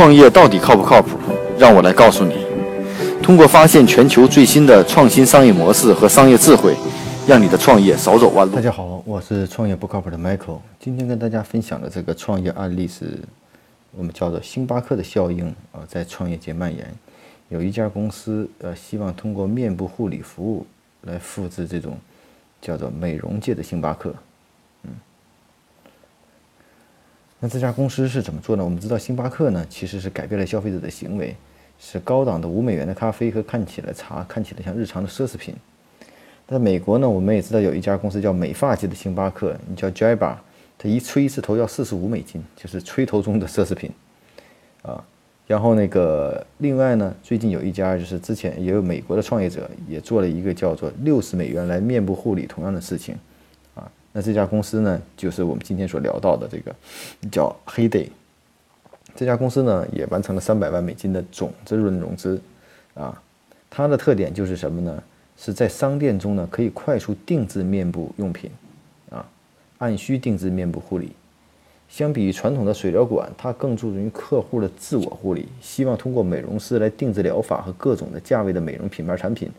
创业到底靠不靠谱？让我来告诉你。通过发现全球最新的创新商业模式和商业智慧，让你的创业少走弯路。大家好，我是创业不靠谱的 Michael。今天跟大家分享的这个创业案例是我们叫做星巴克的效应啊，在创业界蔓延。有一家公司呃，希望通过面部护理服务来复制这种叫做美容界的星巴克。那这家公司是怎么做呢？我们知道星巴克呢，其实是改变了消费者的行为，是高档的五美元的咖啡和看起来茶看起来像日常的奢侈品。在美国呢，我们也知道有一家公司叫美发界的星巴克，你叫 Jabba，它一吹一次头要四十五美金，就是吹头中的奢侈品啊。然后那个另外呢，最近有一家就是之前也有美国的创业者也做了一个叫做六十美元来面部护理同样的事情，那这家公司呢就是我们今天所聊到的这个叫 Heyday，这家公司呢也完成了三百万美金的总资润融资，啊，它的特点就是什么呢？是在商店中呢可以快速定制面部用品，啊，按需定制面部护理。相比于传统的水疗馆，它更注重于客户的自我护理，希望通过美容师来定制疗法和各种的价位的美容品牌产品，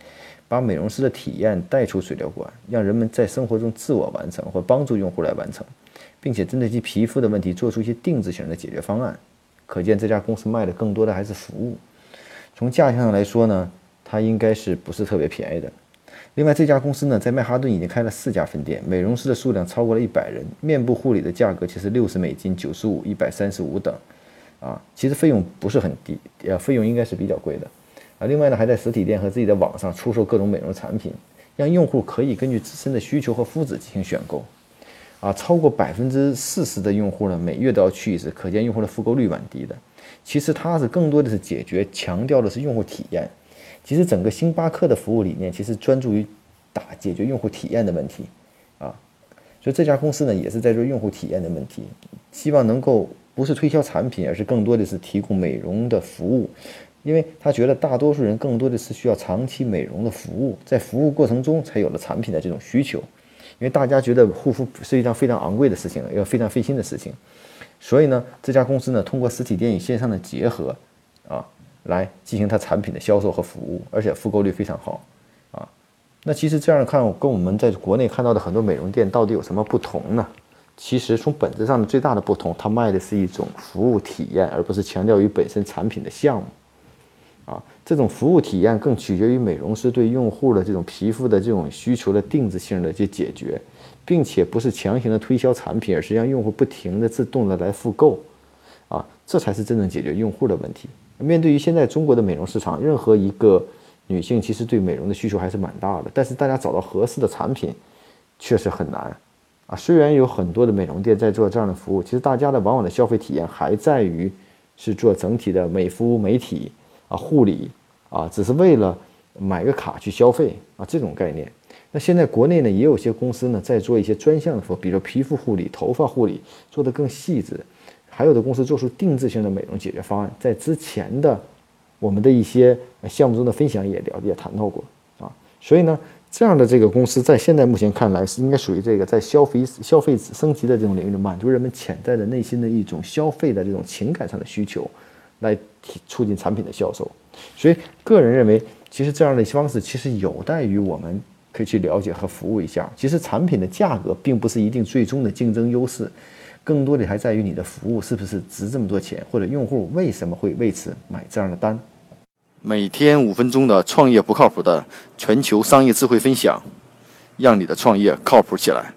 把美容师的体验带出水疗馆，让人们在生活中自我完成或帮助用户来完成，并且针对其皮肤的问题做出一些定制型的解决方案。可见这家公司卖的更多的还是服务。从价钱上来说呢，它应该是不是特别便宜的。另外，这家公司呢，在曼哈顿已经开了四家分店，美容师的数量超过了一百人。面部护理的价格其实六十美金、九十五、一百三十五等，啊，其实费用不是很低，呃，费用应该是比较贵的，啊。另外呢，还在实体店和自己的网上出售各种美容产品，让用户可以根据自身的需求和肤质进行选购，啊，超过百分之四十的用户呢，每月都要去一次，可见用户的复购率蛮低的。其实它是更多的是解决，强调的是用户体验。其实整个星巴克的服务理念其实专注于打解决用户体验的问题，啊，所以这家公司呢也是在做用户体验的问题，希望能够不是推销产品，而是更多的是提供美容的服务，因为他觉得大多数人更多的是需要长期美容的服务，在服务过程中才有了产品的这种需求，因为大家觉得护肤是一件非常昂贵的事情，要非常费心的事情，所以呢这家公司呢通过实体店与线上的结合，啊。来进行它产品的销售和服务，而且复购率非常好，啊，那其实这样看，跟我们在国内看到的很多美容店到底有什么不同呢？其实从本质上的最大的不同，它卖的是一种服务体验，而不是强调于本身产品的项目，啊，这种服务体验更取决于美容师对用户的这种皮肤的这种需求的定制性的去解决，并且不是强行的推销产品，而是让用户不停的自动的来复购，啊，这才是真正解决用户的问题。面对于现在中国的美容市场，任何一个女性其实对美容的需求还是蛮大的，但是大家找到合适的产品确实很难啊。虽然有很多的美容店在做这样的服务，其实大家的往往的消费体验还在于是做整体的美肤美体啊护理啊，只是为了买个卡去消费啊这种概念。那现在国内呢也有些公司呢在做一些专项的服务，比如皮肤护理、头发护理，做得更细致。还有的公司做出定制性的美容解决方案，在之前的我们的一些项目中的分享也聊也谈到过啊，所以呢，这样的这个公司在现在目前看来是应该属于这个在消费消费升级的这种领域，满足人们潜在的内心的一种消费的这种情感上的需求，来促进产品的销售。所以个人认为，其实这样的方式其实有待于我们可以去了解和服务一下。其实产品的价格并不是一定最终的竞争优势。更多的还在于你的服务是不是值这么多钱，或者用户为什么会为此买这样的单。每天五分钟的创业不靠谱的全球商业智慧分享，让你的创业靠谱起来。